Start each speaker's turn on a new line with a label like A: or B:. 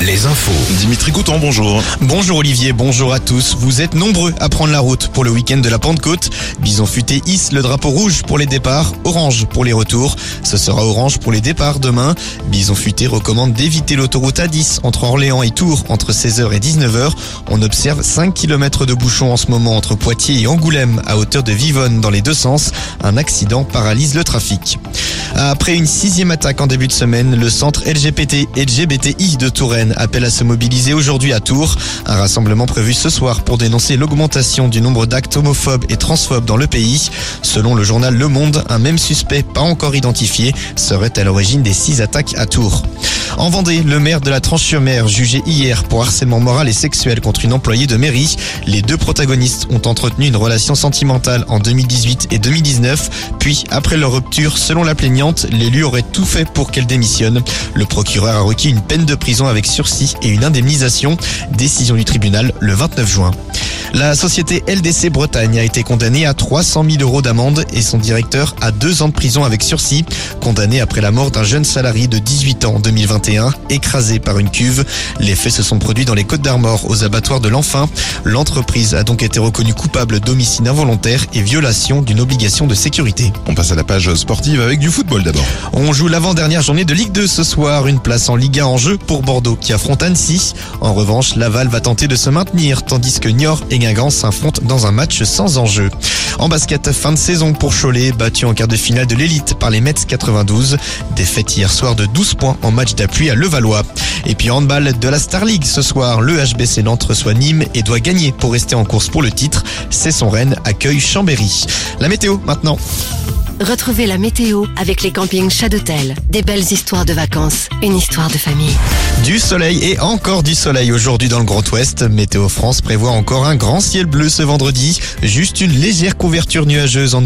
A: les infos.
B: Dimitri Coutan, bonjour.
C: Bonjour Olivier, bonjour à tous. Vous êtes nombreux à prendre la route pour le week-end de la Pentecôte. Bison futé hisse le drapeau rouge pour les départs, orange pour les retours. Ce sera orange pour les départs demain. Bison futé recommande d'éviter l'autoroute A10 entre Orléans et Tours entre 16h et 19h. On observe 5 km de bouchons en ce moment entre Poitiers et Angoulême à hauteur de Vivonne dans les deux sens. Un accident paralyse le trafic. Après une sixième attaque en début de semaine, le centre LGBT et LGBTI de Touraine appelle à se mobiliser aujourd'hui à Tours. Un rassemblement prévu ce soir pour dénoncer l'augmentation du nombre d'actes homophobes et transphobes dans le pays. Selon le journal Le Monde, un même suspect pas encore identifié serait à l'origine des six attaques à Tours. En Vendée, le maire de la Tranche-sur-Mer, jugé hier pour harcèlement moral et sexuel contre une employée de mairie. Les deux protagonistes ont entretenu une relation sentimentale en 2018 et 2019. Puis, après leur rupture, selon la plaignante, l'élu aurait tout fait pour qu'elle démissionne. Le procureur a requis une peine de prison avec sursis et une indemnisation. Décision du tribunal le 29 juin. La société LDC Bretagne a été condamnée à 300 000 euros d'amende et son directeur à deux ans de prison avec sursis, condamné après la mort d'un jeune salarié de 18 ans en 2021, écrasé par une cuve. Les faits se sont produits dans les Côtes d'Armor aux abattoirs de l'Enfin. L'entreprise a donc été reconnue coupable d'homicide involontaire et violation d'une obligation de sécurité.
B: On passe à la page sportive avec du football d'abord.
C: On joue l'avant-dernière journée de Ligue 2 ce soir, une place en Ligue 1 en jeu pour Bordeaux qui affronte Annecy. En revanche, Laval va tenter de se maintenir tandis que Niort Guingamp dans un match sans enjeu. En basket, fin de saison pour Cholet, battu en quart de finale de l'élite par les Mets 92. Défaite hier soir de 12 points en match d'appui à Levallois. Et puis handball de la Star League ce soir, le HBC Nantes reçoit Nîmes et doit gagner pour rester en course pour le titre. C'est son Rennes accueille Chambéry. La météo maintenant.
D: Retrouvez la météo avec les campings Chadotel. Des belles histoires de vacances, une histoire de famille.
C: Du soleil et encore du soleil aujourd'hui dans le Grand Ouest. Météo France prévoit encore un grand ciel bleu ce vendredi. Juste une légère couverture nuageuse en